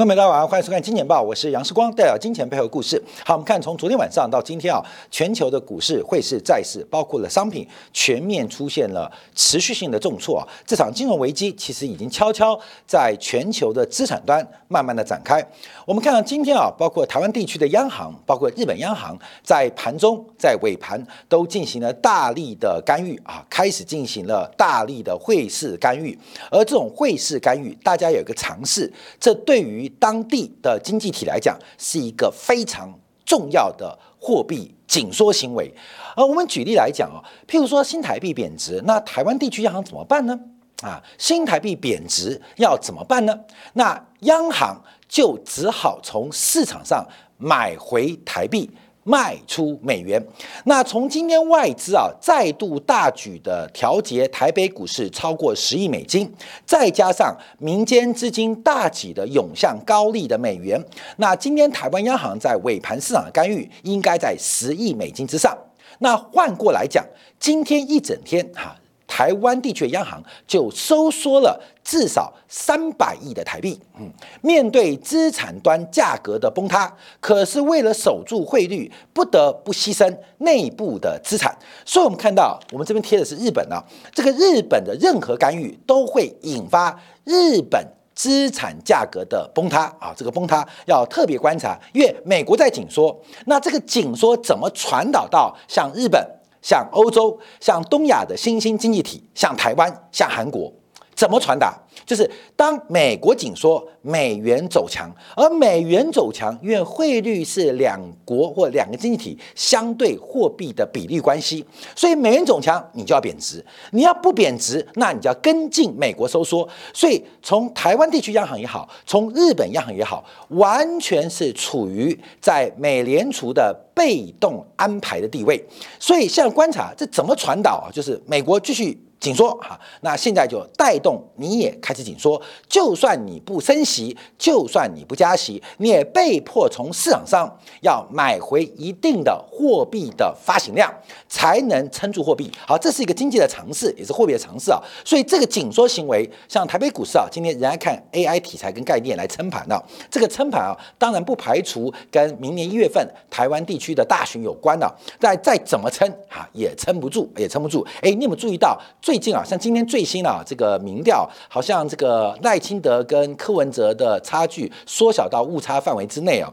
各位大家晚上欢迎收看《金钱报》，我是杨世光，带来金钱背后故事。好，我们看从昨天晚上到今天啊，全球的股市、汇市、债市，包括了商品，全面出现了持续性的重挫。这场金融危机其实已经悄悄在全球的资产端慢慢的展开。我们看到今天啊，包括台湾地区的央行，包括日本央行，在盘中、在尾盘都进行了大力的干预啊，开始进行了大力的汇市干预。而这种汇市干预，大家有一个尝试，这对于当地的经济体来讲，是一个非常重要的货币紧缩行为。而我们举例来讲啊，譬如说新台币贬值，那台湾地区央行怎么办呢？啊，新台币贬值要怎么办呢？那央行就只好从市场上买回台币。卖出美元，那从今天外资啊再度大举的调节台北股市超过十亿美金，再加上民间资金大举的涌向高利的美元，那今天台湾央行在尾盘市场的干预应该在十亿美金之上。那换过来讲，今天一整天哈。台湾地区央行就收缩了至少三百亿的台币。嗯，面对资产端价格的崩塌，可是为了守住汇率，不得不牺牲内部的资产。所以，我们看到我们这边贴的是日本啊，这个日本的任何干预都会引发日本资产价格的崩塌啊。这个崩塌要特别观察，因为美国在紧缩，那这个紧缩怎么传导到像日本？向欧洲、向东亚的新兴经济体，向台湾、向韩国，怎么传达？就是当美国紧缩，美元走强，而美元走强，因为汇率是两国或两个经济体相对货币的比例关系，所以美元走强，你就要贬值。你要不贬值，那你就要跟进美国收缩。所以从台湾地区央行也好，从日本央行也好，完全是处于在美联储的被动安排的地位。所以现在观察这怎么传导啊？就是美国继续。紧缩哈，那现在就带动你也开开始紧缩。就算你不升息，就算你不加息，你也被迫从市场上要买回一定的货币的发行量，才能撑住货币。好，这是一个经济的尝试，也是货币的尝试啊。所以这个紧缩行为，像台北股市啊，今天仍然看 AI 题材跟概念来撑盘的。这个撑盘啊，当然不排除跟明年一月份台湾地区的大选有关的。但再怎么撑啊，也撑不住，也撑不住。哎，你有没有注意到？最近啊，像今天最新啊，这个民调好像像这个赖清德跟柯文哲的差距缩小到误差范围之内啊？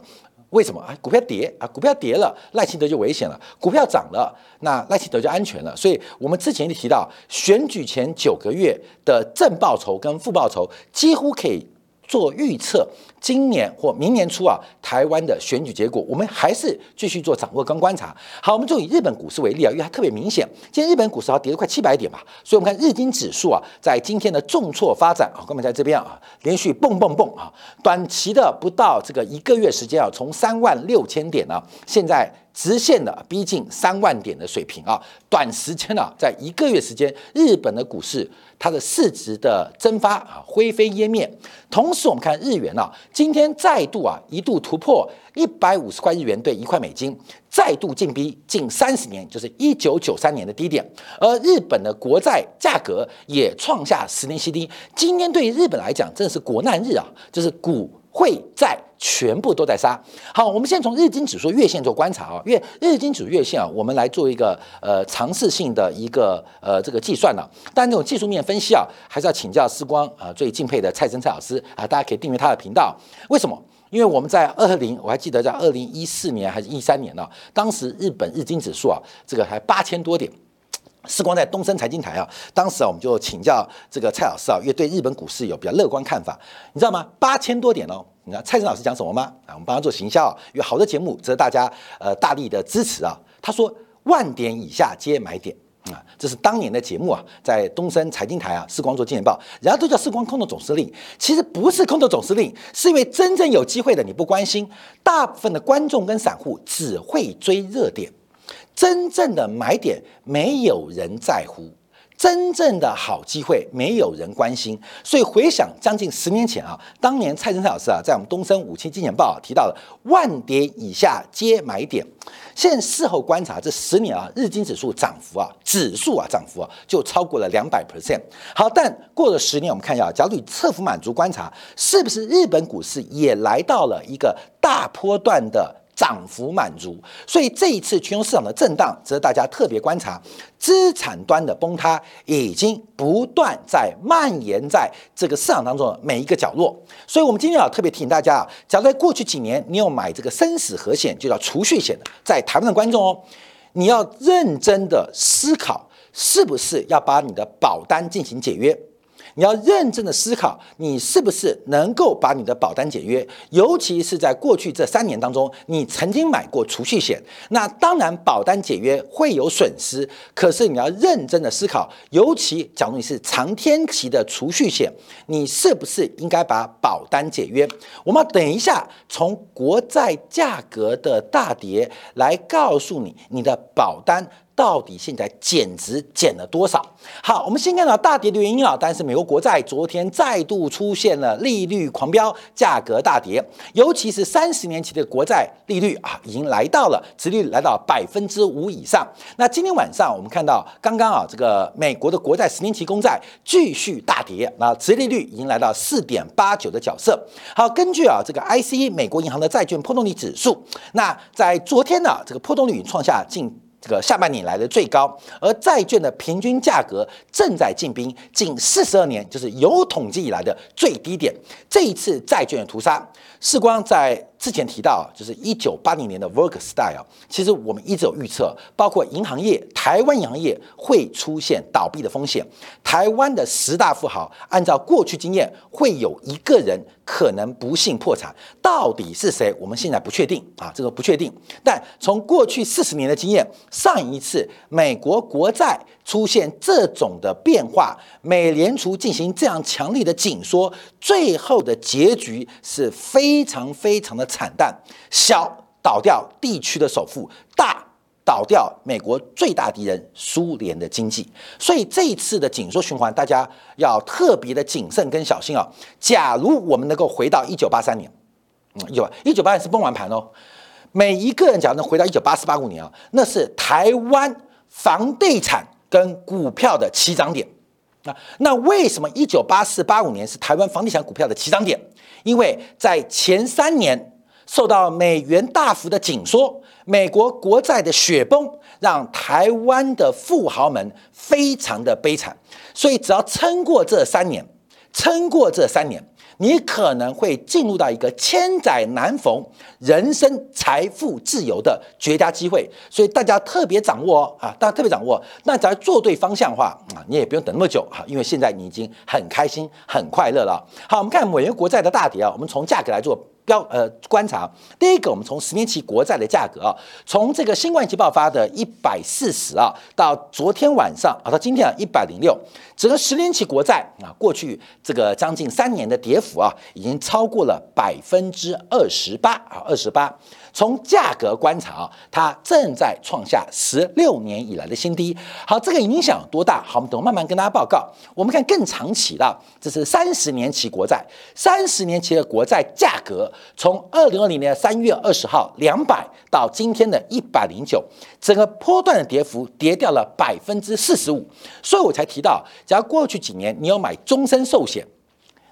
为什么啊？股票跌啊，股票跌了，赖清德就危险了；股票涨了，那赖清德就安全了。所以我们之前就提到，选举前九个月的正报酬跟负报酬几乎可以。做预测，今年或明年初啊，台湾的选举结果，我们还是继续做掌握跟观察。好，我们就以日本股市为例啊，因为它特别明显，今天日本股市要跌了快七百点吧，所以我们看日经指数啊，在今天的重挫发展啊，我们在这边啊，连续蹦蹦蹦啊，短期的不到这个一个月时间啊，从三万六千点呢，现在。直线的逼近三万点的水平啊，短时间啊，在一个月时间，日本的股市它的市值的蒸发啊，灰飞烟灭。同时，我们看日元啊，今天再度啊一度突破一百五十块日元兑一块美金，再度进逼近三十年，就是一九九三年的低点。而日本的国债价格也创下十年新低。今天对于日本来讲，真是国难日啊，就是股汇债。全部都在杀。好，我们先从日经指数月线做观察啊，因为日经指数月线啊，我们来做一个呃尝试性的一个呃这个计算呢。但这种技术面分析啊，还是要请教时光啊最敬佩的蔡生蔡老师啊，大家可以订阅他的频道。为什么？因为我们在二零，我还记得在二零一四年还是一三年呢，当时日本日经指数啊，这个还八千多点。时光在东森财经台啊，当时啊我们就请教这个蔡老师啊，因为对日本股市有比较乐观看法，你知道吗？八千多点哦。你看蔡生老师讲什么吗？啊，我们帮他做行销啊，有好的节目值得大家呃大力的支持啊。他说万点以下皆买点啊，这是当年的节目啊，在东森财经台啊，视光做金钱报，人家都叫视光空头总司令，其实不是空头总司令，是因为真正有机会的你不关心，大部分的观众跟散户只会追热点，真正的买点没有人在乎。真正的好机会没有人关心，所以回想将近十年前啊，当年蔡振蔡老师啊，在我们东升五七金钱报啊提到了万点以下皆买点。现在事后观察，这十年啊，日经指数涨幅啊，指数啊涨幅啊，就超过了两百 percent。好，但过了十年，我们看一下，假如你侧幅满足观察，是不是日本股市也来到了一个大波段的？涨幅满足，所以这一次全球市场的震荡值得大家特别观察。资产端的崩塌已经不断在蔓延在这个市场当中的每一个角落。所以，我们今天要特别提醒大家啊，假如在过去几年你有买这个生死和险，就叫储蓄险的，在台湾的观众哦，你要认真的思考，是不是要把你的保单进行解约。你要认真的思考，你是不是能够把你的保单解约？尤其是在过去这三年当中，你曾经买过储蓄险，那当然保单解约会有损失。可是你要认真的思考，尤其假如你是长天期的储蓄险，你是不是应该把保单解约？我们等一下从国债价格的大跌来告诉你，你的保单。到底现在减值减了多少？好，我们先看到大跌的原因啊，但是美国国债昨天再度出现了利率狂飙，价格大跌，尤其是三十年期的国债利率啊，已经来到了，殖率来到百分之五以上。那今天晚上我们看到，刚刚啊，这个美国的国债十年期公债继续大跌，那殖利率已经来到四点八九的角色。好，根据啊这个 ICE 美国银行的债券波动率指数，那在昨天呢，这个波动率创下近。这个下半年来的最高，而债券的平均价格正在进兵近四十二年，就是有统计以来的最低点。这一次债券的屠杀，世光在之前提到，就是一九八零年的 Volcker 时代啊，其实我们一直有预测，包括银行业，台湾银行业会出现倒闭的风险。台湾的十大富豪，按照过去经验，会有一个人。可能不幸破产，到底是谁？我们现在不确定啊，这个不确定。但从过去四十年的经验，上一次美国国债出现这种的变化，美联储进行这样强力的紧缩，最后的结局是非非常非常的惨淡，小倒掉地区的首富，大。倒掉美国最大敌人苏联的经济，所以这一次的紧缩循环，大家要特别的谨慎跟小心啊。假如我们能够回到一九八三年，嗯，有一九八三是崩完盘哦。每一个人假如能回到一九八四八五年啊，那是台湾房地产跟股票的起涨点啊。那为什么一九八四八五年是台湾房地产股票的起涨点？因为在前三年。受到美元大幅的紧缩，美国国债的雪崩，让台湾的富豪们非常的悲惨。所以，只要撑过这三年，撑过这三年，你可能会进入到一个千载难逢、人生财富自由的绝佳机会。所以，大家特别掌握哦，啊，大家特别掌握。那只要做对方向的话啊，你也不用等那么久哈，因为现在你已经很开心、很快乐了。好，我们看美元国债的大跌啊，我们从价格来做。标呃观察，第一个，我们从十年期国债的价格啊，从这个新冠疫情爆发的一百四十啊，到昨天晚上啊，到今天啊一百零六，整个十年期国债啊，过去这个将近三年的跌幅啊，已经超过了百分之二十八啊，二十八。从价格观察啊，它正在创下十六年以来的新低。好，这个影响有多大？好，我们等慢慢跟大家报告。我们看更长期的，这是三十年期国债，三十年期的国债价格，从二零二零年三月二十号两百到今天的一百零九，整个波段的跌幅跌掉了百分之四十五。所以我才提到，假如过去几年你有买终身寿险，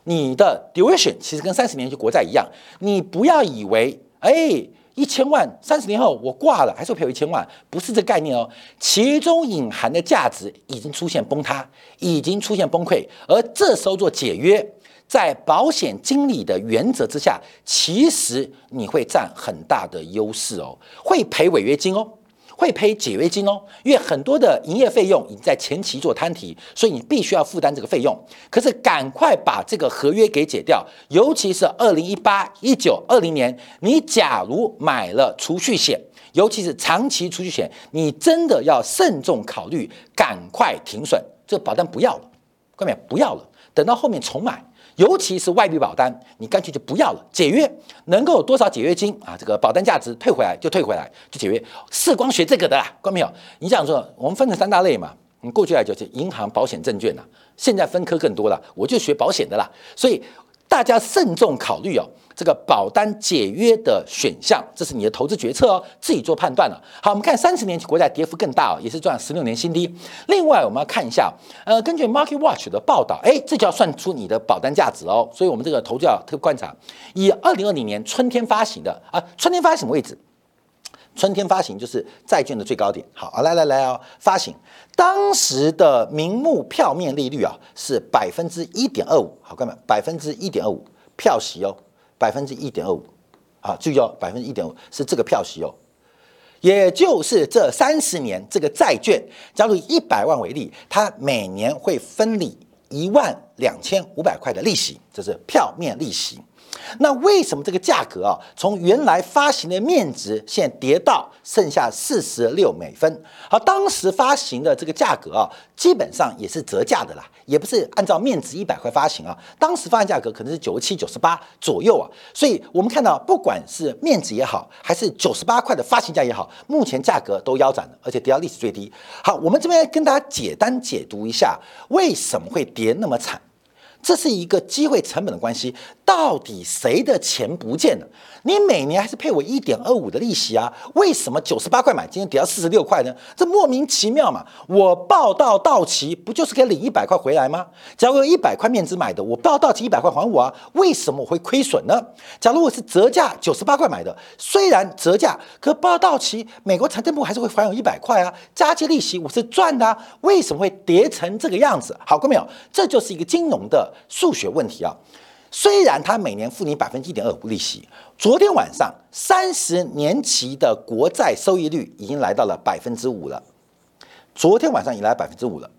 你的 duration 其实跟三十年期国债一样，你不要以为哎。一千万，三十年后我挂了，还是赔我一千万，不是这概念哦。其中隐含的价值已经出现崩塌，已经出现崩溃，而这时候做解约，在保险经理的原则之下，其实你会占很大的优势哦，会赔违约金哦。会赔解约金哦，因为很多的营业费用已经在前期做摊提，所以你必须要负担这个费用。可是赶快把这个合约给解掉，尤其是二零一八、一九、二零年，你假如买了储蓄险，尤其是长期储蓄险，你真的要慎重考虑，赶快停损，这保单不要了，各位不要了，等到后面重买。尤其是外币保单，你干脆就不要了，解约能够有多少解约金啊？这个保单价值退回来就退回来，就解约。是光学这个的啦，关没有？你想说，我们分成三大类嘛？你过去来就是银行、保险、证券呐，现在分科更多了，我就学保险的啦。所以大家慎重考虑哦，这个保单解约的选项，这是你的投资决策哦，自己做判断了。好，我们看三十年期国债跌幅更大哦，也是赚十六年新低。另外，我们要看一下，呃，根据 Market Watch 的报道，哎，这就要算出你的保单价值哦。所以我们这个投资要特别观察，以二零二零年春天发行的啊，春天发行什么位置？春天发行就是债券的最高点。好，来来来哦，发行当时的名目票面利率啊是百分之一点二五。好，哥们，百分之一点二五票息哦，百分之一点二五啊，注意哦，百分之一点五是这个票息哦，也就是这三十年这个债券，假如以一百万为例，它每年会分你一万两千五百块的利息，这是票面利息。那为什么这个价格啊，从原来发行的面值，现在跌到剩下四十六美分？好，当时发行的这个价格啊，基本上也是折价的啦，也不是按照面值一百块发行啊。当时发行价格可能是九十七、九十八左右啊。所以我们看到，不管是面值也好，还是九十八块的发行价也好，目前价格都腰斩了，而且跌到历史最低。好，我们这边跟大家简单解读一下，为什么会跌那么惨？这是一个机会成本的关系，到底谁的钱不见了？你每年还是配我一点二五的利息啊？为什么九十八块买，今天跌到四十六块呢？这莫名其妙嘛！我报到到期，不就是可以领一百块回来吗？假如一百块面值买的，我报到期一百块还我啊？为什么我会亏损呢？假如我是折价九十八块买的，虽然折价，可报到期，美国财政部还是会还我一百块啊？加计利息我是赚的啊，为什么会跌成这个样子？好过没有？这就是一个金融的数学问题啊！虽然它每年付你百分之一点二五利息，昨天晚上三十年期的国债收益率已经来到了百分之五了。昨天晚上已来百分之五了，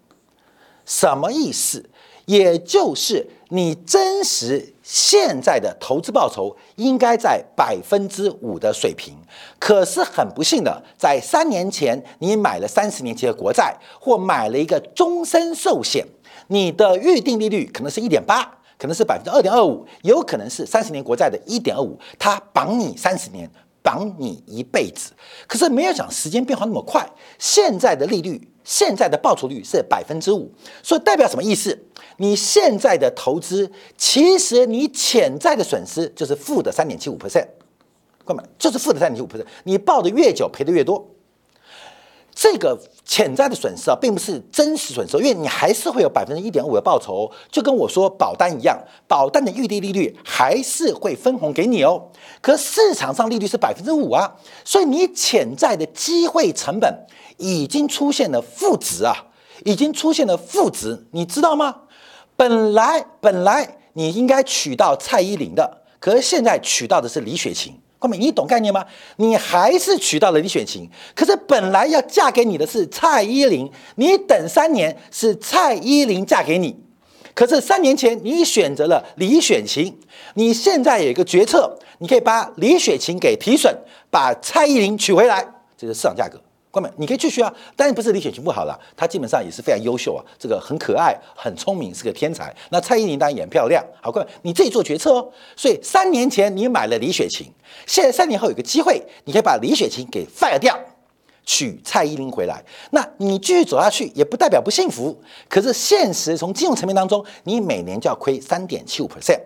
什么意思？也就是你真实现在的投资报酬应该在百分之五的水平，可是很不幸的，在三年前你买了三十年期的国债，或买了一个终身寿险，你的预定利率可能是一点八。可能是百分之二点二五，有可能是三十年国债的一点二五，它绑你三十年，绑你一辈子。可是没有想时间变化那么快，现在的利率，现在的报酬率是百分之五，所以代表什么意思？你现在的投资，其实你潜在的损失就是负的三点七五 percent，哥们，就是负的三点七五 percent，你抱的越久，赔的越多。这个潜在的损失啊，并不是真实损失，因为你还是会有百分之一点五的报酬，就跟我说保单一样，保单的预定利率还是会分红给你哦。可市场上利率是百分之五啊，所以你潜在的机会成本已经出现了负值啊，已经出现了负值，你知道吗？本来本来你应该娶到蔡依林的，可是现在娶到的是李雪琴。你懂概念吗？你还是娶到了李雪琴，可是本来要嫁给你的是蔡依林，你等三年是蔡依林嫁给你，可是三年前你选择了李雪琴，你现在有一个决策，你可以把李雪琴给提审，把蔡依林娶回来，这是市场价格。关门，你可以继续啊，但是不是李雪琴不好了？她基本上也是非常优秀啊，这个很可爱、很聪明，是个天才。那蔡依林当然也很漂亮，好，各位你自己做决策哦。所以三年前你买了李雪琴，现在三年后有个机会，你可以把李雪琴给 fire 掉，娶蔡依林回来。那你继续走下去，也不代表不幸福。可是现实从金融层面当中，你每年就要亏三点七五 percent。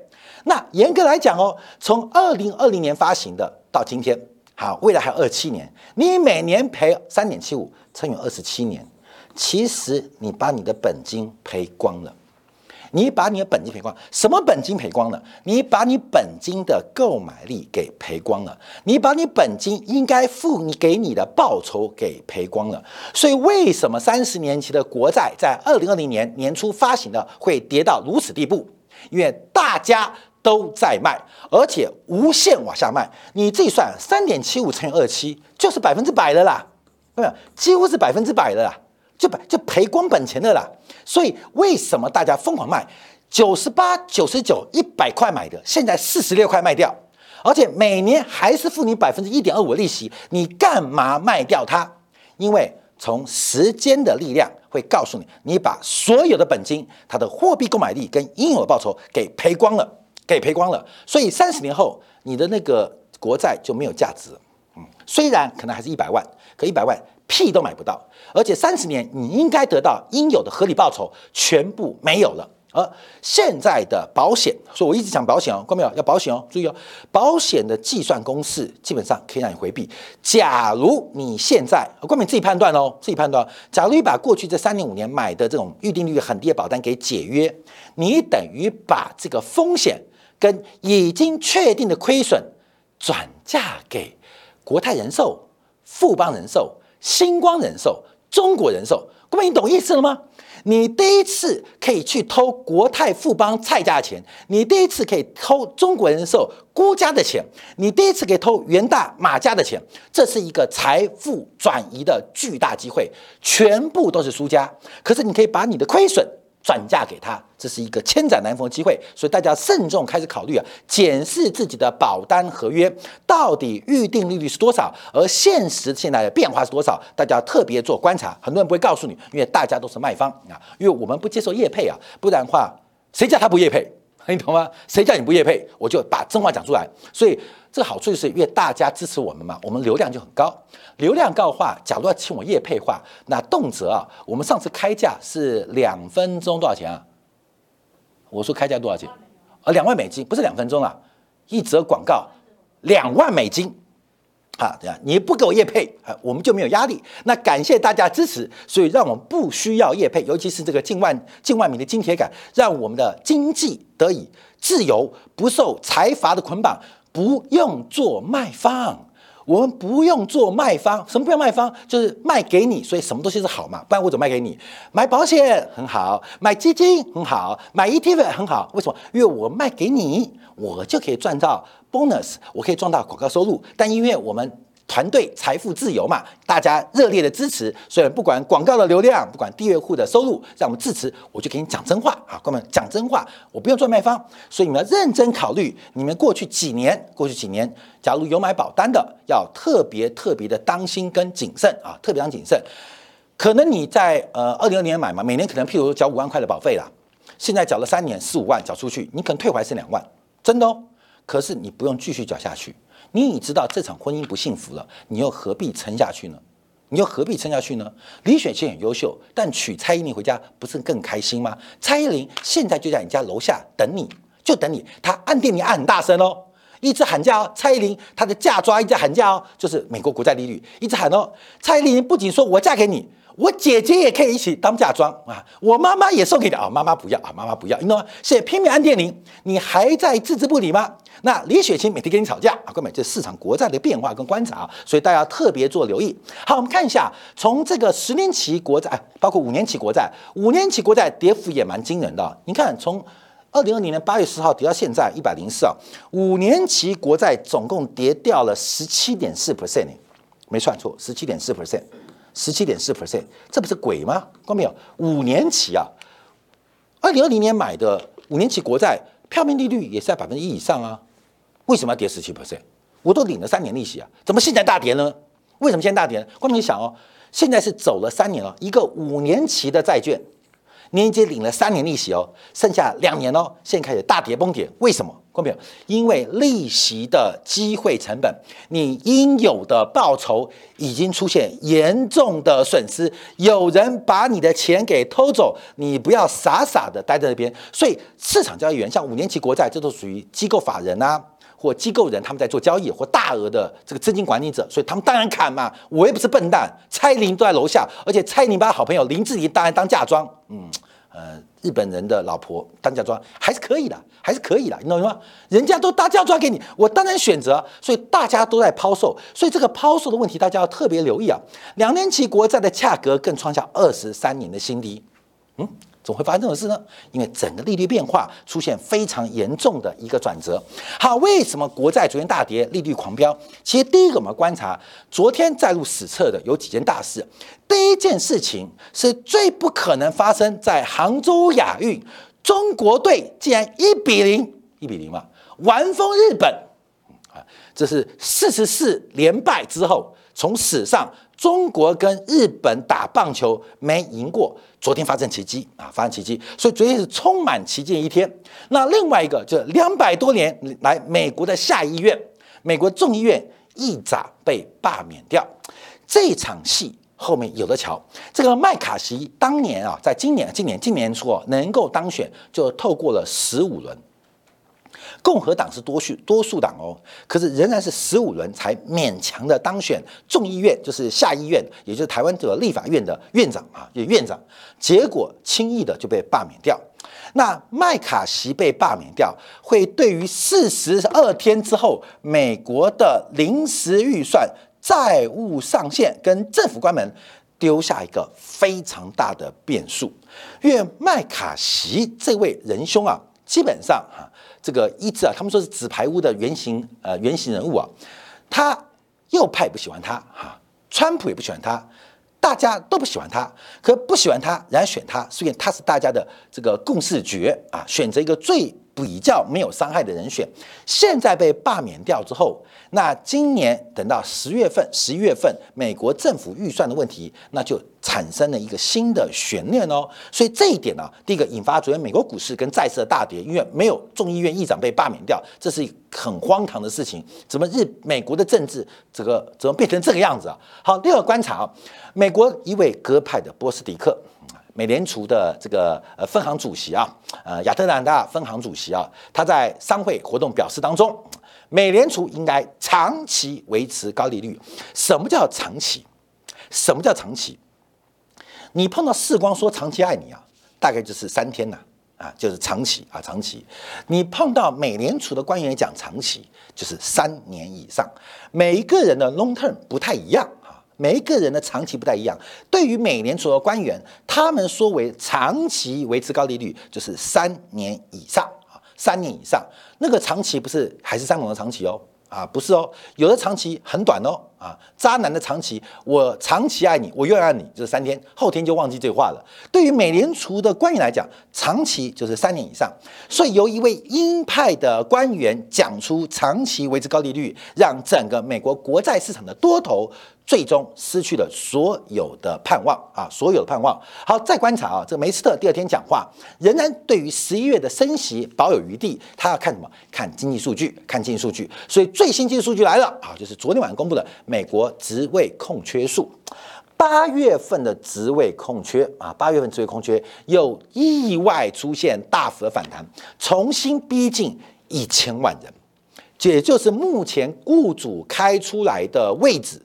那严格来讲哦，从二零二零年发行的到今天。好，未来还有二七年，你每年赔三点七五乘以二十七年，其实你把你的本金赔光了。你把你的本金赔光，什么本金赔光了？你把你本金的购买力给赔光了，你把你本金应该付你给你的报酬给赔光了。所以为什么三十年期的国债在二零二零年年初发行的会跌到如此地步？因为大家。都在卖，而且无限往下卖。你自己算，三点七五乘以二七，就是百分之百的啦，没有，几乎是百分之百的啦，就百就赔光本钱的啦。所以为什么大家疯狂卖？九十八、九十九、一百块买的，现在四十六块卖掉，而且每年还是付你百分之一点二五利息，你干嘛卖掉它？因为从时间的力量会告诉你，你把所有的本金、它的货币购买力跟应有的报酬给赔光了。给赔光了，所以三十年后你的那个国债就没有价值。嗯，虽然可能还是一百万，可一百万屁都买不到，而且三十年你应该得到应有的合理报酬全部没有了。而现在的保险，所以我一直讲保险哦，看到没有？要保险哦，注意哦，保险的计算公式基本上可以让你回避。假如你现在，关冕自己判断哦，自己判断。假如你把过去这三年五年买的这种预定率很低的保单给解约，你等于把这个风险跟已经确定的亏损转嫁给国泰人寿、富邦人寿、星光人寿、中国人寿。各位，你懂意思了吗？你第一次可以去偷国泰富邦蔡家的钱，你第一次可以偷中国人寿辜家的钱，你第一次可以偷元大马家的钱，这是一个财富转移的巨大机会，全部都是输家。可是你可以把你的亏损。转嫁给他，这是一个千载难逢的机会，所以大家慎重开始考虑啊，检视自己的保单合约到底预定利率是多少，而现实现在的变化是多少，大家特别做观察。很多人不会告诉你，因为大家都是卖方啊，因为我们不接受业配啊，不然的话，谁叫他不业配？你懂吗？谁叫你不业配，我就把真话讲出来。所以这个好处就是，因为大家支持我们嘛，我们流量就很高。流量高的话，假如要请我业配话，那动辄啊，我们上次开价是两分钟多少钱啊？我说开价多少钱？啊，两万美金，不是两分钟啊，一则广告两万美金。啊，这样你不给我业配啊，我们就没有压力。那感谢大家支持，所以让我们不需要业配，尤其是这个近万近万名的金铁杆，让我们的经济得以自由，不受财阀的捆绑，不用做卖方。我们不用做卖方，什么不用卖方？就是卖给你，所以什么东西是好嘛？不然我怎么卖给你？买保险很好，买基金很好，买 ETF 很好。为什么？因为我卖给你，我就可以赚到 bonus，我可以赚到广告收入。但因为我们团队财富自由嘛，大家热烈的支持，所以不管广告的流量，不管订阅户的收入，让我们支持，我就给你讲真话啊，哥们讲真话，我不用做卖方，所以你们要认真考虑，你们过去几年，过去几年，假如有买保单的，要特别特别的当心跟谨慎啊，特别当谨慎。可能你在呃二零二年买嘛，每年可能譬如缴五万块的保费啦，现在缴了三年四五万缴出去，你可能退回来是两万，真的哦。可是你不用继续搅下去。你已知道这场婚姻不幸福了，你又何必撑下去呢？你又何必撑下去呢？李雪琴很优秀，但娶蔡依林回家不是更开心吗？蔡依林现在就在你家楼下等你，就等你。她按电铃按很大声哦，一直喊价哦。蔡依林她的嫁妆一直喊价哦，就是美国国债利率一直喊哦。蔡依林不仅说我嫁给你。我姐姐也可以一起当嫁妆啊！我妈妈也送给你啊！妈妈不要啊！妈妈不要，你懂吗？现在拼命按电铃，你还在置之不理吗？那李雪琴每天跟你吵架啊！各位，这市场国债的变化跟观察，所以大家特别做留意。好，我们看一下，从这个十年期国债，包括五年期国债，五年期国债跌幅也蛮惊人的。你看，从二零二零年八月十号跌到现在一百零四啊，五年期国债总共跌掉了十七点四 percent，没算错，十七点四 percent。十七点四 percent，这不是鬼吗？看没有？五年期啊，二零二零年买的五年期国债，票面利率也是在百分之一以上啊。为什么要跌十七 percent？我都领了三年利息啊，怎么现在大跌呢？为什么现在大跌？观众你想哦，现在是走了三年了，一个五年期的债券。年金领了三年利息哦，剩下两年哦，现在开始大跌崩跌，为什么？看没有？因为利息的机会成本，你应有的报酬已经出现严重的损失，有人把你的钱给偷走，你不要傻傻的待在那边。所以市场交易员像五年期国债，这都属于机构法人啊，或机构人他们在做交易，或大额的这个资金管理者，所以他们当然砍嘛。我又不是笨蛋，蔡林都在楼下，而且蔡林把好朋友林志怡当然当嫁妆，嗯。呃，日本人的老婆当嫁妆还是可以的，还是可以的，你懂吗？人家都搭嫁妆给你，我当然选择。所以大家都在抛售，所以这个抛售的问题大家要特别留意啊。两年期国债的价格更创下二十三年的新低，嗯。怎么会发生这种事呢？因为整个利率变化出现非常严重的一个转折。好，为什么国债昨天大跌，利率狂飙？其实第一个我们观察，昨天载入史册的有几件大事。第一件事情是最不可能发生在杭州亚运，中国队竟然一比零，一比零嘛，完封日本。啊，这是四十四连败之后，从史上。中国跟日本打棒球没赢过，昨天发生奇迹啊！发生奇迹，所以昨天是充满奇迹的一天。那另外一个就是两百多年来美国的下议院，美国众议院议长被罢免掉，这场戏后面有的瞧。这个麦卡锡当年啊，在今年、今年、今年初啊能够当选，就透过了十五轮。共和党是多数多数党哦，可是仍然是十五轮才勉强的当选众议院，就是下议院，也就是台湾这个立法院的院长啊，就院长，结果轻易的就被罢免掉。那麦卡锡被罢免掉，会对于四十二天之后美国的临时预算、债务上限跟政府关门丢下一个非常大的变数，因为麦卡锡这位仁兄啊，基本上哈。这个一致啊，他们说是纸牌屋的原型，呃，原型人物啊，他右派不喜欢他哈，川普也不喜欢他，大家都不喜欢他，可不喜欢他，然后选他，所以他是大家的这个共识决啊，选择一个最。比较没有伤害的人选，现在被罢免掉之后，那今年等到十月份、十一月份，美国政府预算的问题，那就产生了一个新的悬念哦。所以这一点呢，第一个引发昨天美国股市跟债市的大跌，因为没有众议院议长被罢免掉，这是很荒唐的事情。怎么日美国的政治这个怎么变成这个样子啊？好，第二个观察，美国一位鸽派的波斯迪克。美联储的这个呃分行主席啊，呃亚特兰大分行主席啊，他在商会活动表示当中，美联储应该长期维持高利率。什么叫长期？什么叫长期？你碰到世光说长期爱你啊，大概就是三天呐，啊，就是长期啊，长期。你碰到美联储的官员讲长期，就是三年以上。每一个人的 long term 不太一样。每一个人的长期不太一样。对于美联储的官员，他们说为长期维持高利率，就是三年以上啊，三年以上。那个长期不是海誓山盟的长期哦，啊，不是哦，有的长期很短哦。啊，渣男的长期，我长期爱你，我永远爱你，就是三天，后天就忘记这话了。对于美联储的官员来讲，长期就是三年以上。所以由一位鹰派的官员讲出长期维持高利率，让整个美国国债市场的多头最终失去了所有的盼望啊，所有的盼望。好，再观察啊，这个梅斯特第二天讲话，仍然对于十一月的升息保有余地。他要看什么？看经济数据，看经济数据。所以最新经济数据来了啊，就是昨天晚上公布的。美国职位空缺数，八月份的职位空缺啊，八月份职位空缺又意外出现大幅的反弹，重新逼近一千万人，也就是目前雇主开出来的位置，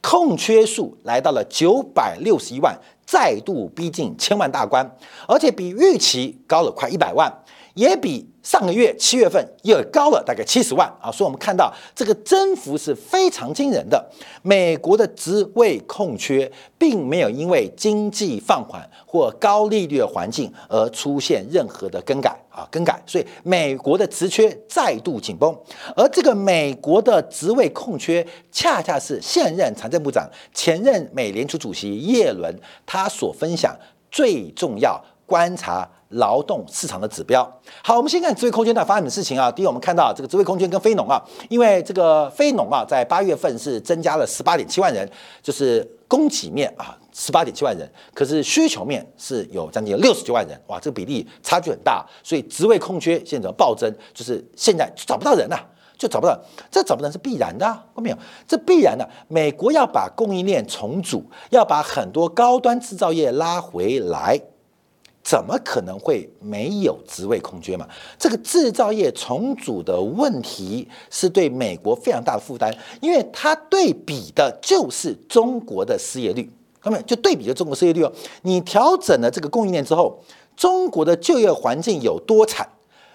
空缺数来到了九百六十一万，再度逼近千万大关，而且比预期高了快一百万，也比。上个月七月份又高了大概七十万啊，所以我们看到这个增幅是非常惊人的。美国的职位空缺并没有因为经济放缓或高利率的环境而出现任何的更改啊，更改。所以美国的职缺再度紧绷，而这个美国的职位空缺恰恰是现任财政部长、前任美联储主席耶伦他所分享最重要观察。劳动市场的指标。好，我们先看职位空间在发生什么事情啊？第一，我们看到这个职位空间跟非农啊，因为这个非农啊，在八月份是增加了十八点七万人，就是供给面啊，十八点七万人，可是需求面是有将近六十九万人，哇，这个比例差距很大，所以职位空缺现在暴增，就是现在找不到人呐，就找不到，这找不到是必然的，看到没有？这必然的，美国要把供应链重组，要把很多高端制造业拉回来。怎么可能会没有职位空缺嘛？这个制造业重组的问题是对美国非常大的负担，因为它对比的就是中国的失业率，各位就对比着中国失业率哦。你调整了这个供应链之后，中国的就业环境有多惨，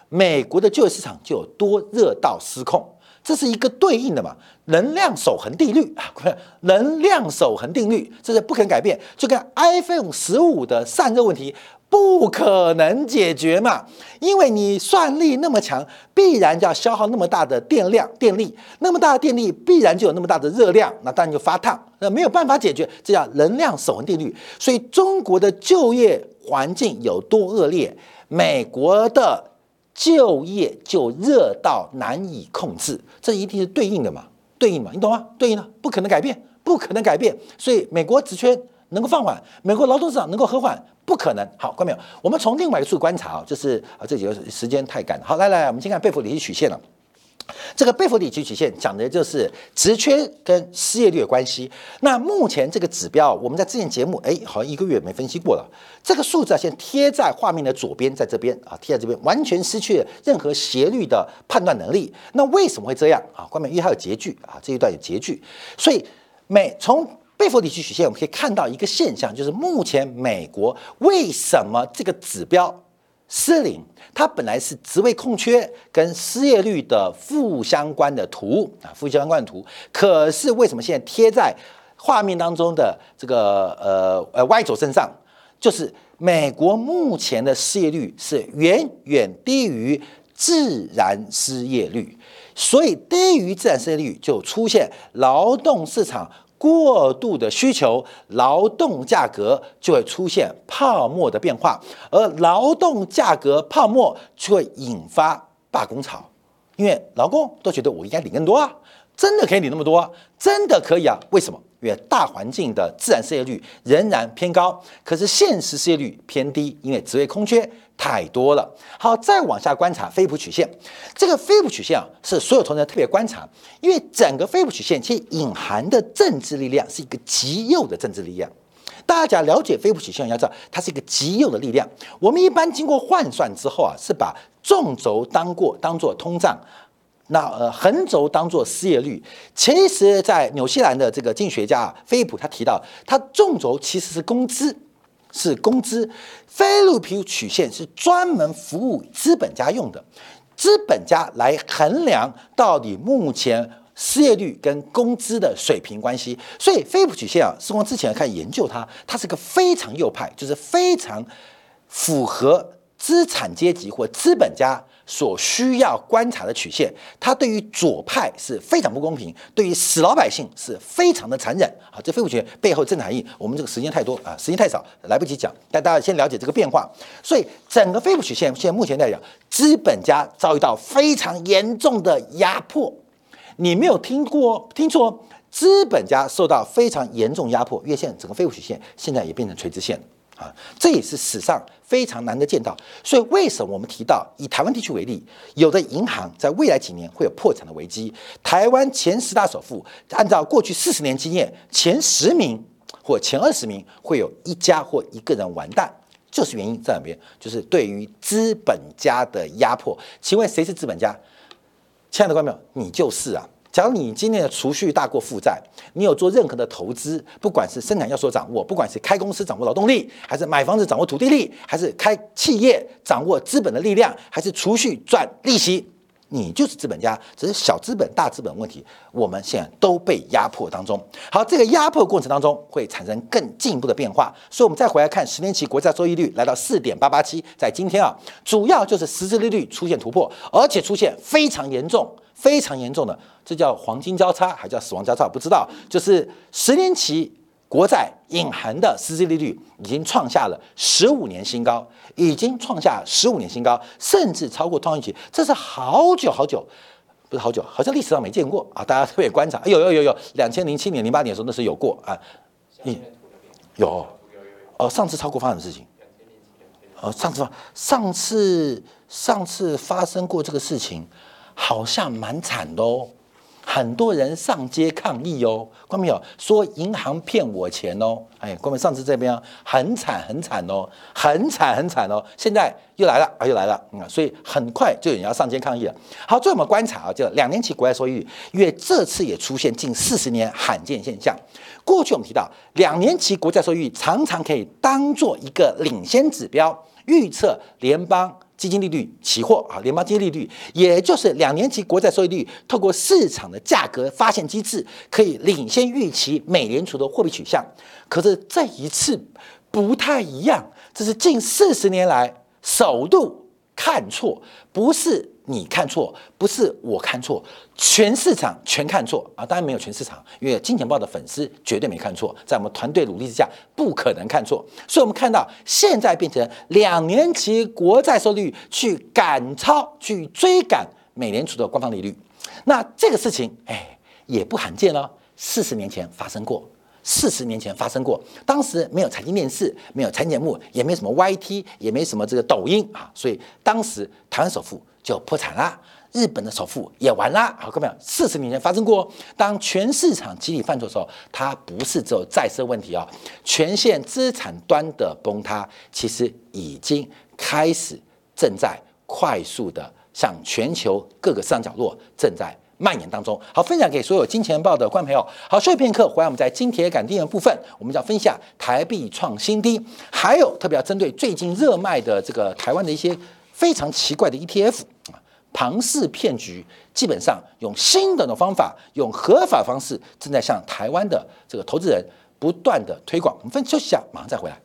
美国的就业市场就有多热到失控，这是一个对应的嘛？能量守恒定律啊，能量守恒定律这是不可能改变，就跟 iPhone 十五的散热问题。不可能解决嘛，因为你算力那么强，必然要消耗那么大的电量、电力，那么大的电力必然就有那么大的热量，那当然就发烫，那没有办法解决，这叫能量守恒定律。所以中国的就业环境有多恶劣，美国的就业就热到难以控制，这一定是对应的嘛，对应嘛，你懂吗？对应的不可能改变，不可能改变，所以美国职缺。能够放缓，美国劳动市场能够和缓，不可能。好，看没有？我们从另外一个处观察啊，就是啊，这几个时间太赶。好，来来，我们先看贝弗里奇曲线了。这个贝弗里奇曲线讲的就是职缺跟失业率的关系。那目前这个指标，我们在之前节目，哎，好像一个月没分析过了。这个数字啊，先贴在画面的左边，在这边啊，贴在这边，完全失去了任何斜率的判断能力。那为什么会这样啊？关键因为它有截距啊，这一段有截距，所以美从贝弗里奇曲线我们可以看到一个现象，就是目前美国为什么这个指标？失灵，它本来是职位空缺跟失业率的负相关的图啊，负相关的图。可是为什么现在贴在画面当中的这个呃呃 Y 轴身上，就是美国目前的失业率是远远低于自然失业率，所以低于自然失业率就出现劳动市场。过度的需求，劳动价格就会出现泡沫的变化，而劳动价格泡沫就会引发罢工潮，因为劳工都觉得我应该领更多啊，真的可以领那么多，真的可以啊？为什么？因为大环境的自然失业率仍然偏高，可是现实失业率偏低，因为职位空缺。太多了。好，再往下观察菲普曲线，这个菲普曲线啊，是所有同学特别观察，因为整个菲普曲线其实隐含的政治力量是一个极右的政治力量。大家了解菲普曲线，要知道它是一个极右的力量。我们一般经过换算之后啊，是把纵轴当过当做通胀，那呃横轴当做失业率。其实，在纽西兰的这个经济学家啊，菲普他提到，他纵轴其实是工资。是工资，菲利普曲线是专门服务资本家用的，资本家来衡量到底目前失业率跟工资的水平关系。所以菲普曲线啊，是我之前开始研究它，它是个非常右派，就是非常符合资产阶级或资本家。所需要观察的曲线，它对于左派是非常不公平，对于死老百姓是非常的残忍啊！这非物学背后政治含义，我们这个时间太多啊，时间太少，来不及讲。但大家先了解这个变化。所以整个非物曲线现在目前来讲，资本家遭遇到非常严重的压迫。你没有听过听错，资本家受到非常严重压迫。月线整个非物曲线现在也变成垂直线。啊，这也是史上非常难得见到，所以为什么我们提到以台湾地区为例，有的银行在未来几年会有破产的危机？台湾前十大首富，按照过去四十年经验，前十名或前二十名会有一家或一个人完蛋，就是原因在哪边？就是对于资本家的压迫。请问谁是资本家？亲爱的观众朋友，你就是啊。假如你今年的储蓄大过负债，你有做任何的投资，不管是生产要素掌握，不管是开公司掌握劳动力，还是买房子掌握土地力，还是开企业掌握资本的力量，还是储蓄赚利息，你就是资本家。只是小资本、大资本问题，我们现在都被压迫当中。好，这个压迫过程当中会产生更进一步的变化，所以我们再回来看十年期国债收益率来到四点八八七，在今天啊，主要就是实质利率出现突破，而且出现非常严重。非常严重的，这叫黄金交叉，还叫死亡交叉，不知道。就是十年期国债隐含的实际利率已经创下了十五年新高，已经创下十五年新高，甚至超过通胀期，这是好久好久，不是好久，好像历史上没见过啊！大家特别观察，哎有有有有，两千零七年、零八年的时候那时候有过啊，嗯，有，哦，上次超过发生的事情，哦，上次上次上次发生过这个事情。好像蛮惨的哦，很多人上街抗议哦，关没有说银行骗我钱哦，哎，关没上次这边很惨很惨哦，很惨很惨哦，现在又来了啊，又来了，嗯，所以很快就有人要上街抗议了。好，最后我们观察啊，就两年期国债收益率，因为这次也出现近四十年罕见现象。过去我们提到两年期国债收益率常常可以当做一个领先指标，预测联邦。基金利率期货啊，联邦基金利率，也就是两年期国债收益率，透过市场的价格发现机制，可以领先预期美联储的货币取向。可是这一次不太一样，这是近四十年来首度看错，不是。你看错，不是我看错，全市场全看错啊！当然没有全市场，因为金钱豹的粉丝绝对没看错，在我们团队努力之下，不可能看错。所以，我们看到现在变成两年期国债收益率去赶超、去追赶美联储的官方利率，那这个事情哎也不罕见了。四十年前发生过，四十年前发生过，当时没有财经电视，没有财经节目，也没什么 YT，也没什么这个抖音啊，所以当时台湾首富。就破产了，日本的首富也完啦。好，各位朋友，四十年前发生过，当全市场集体犯错的时候，它不是只有债市问题哦，全线资产端的崩塌，其实已经开始正在快速的向全球各个市场角落正在。蔓延当中，好，分享给所有金钱报的观众朋友。好，休息片刻，回来我们在金铁杆电源部分，我们要分享台币创新低，还有特别要针对最近热卖的这个台湾的一些非常奇怪的 ETF，庞氏骗局，基本上用新的方法，用合法方式，正在向台湾的这个投资人不断的推广。我们分休息下，马上再回来。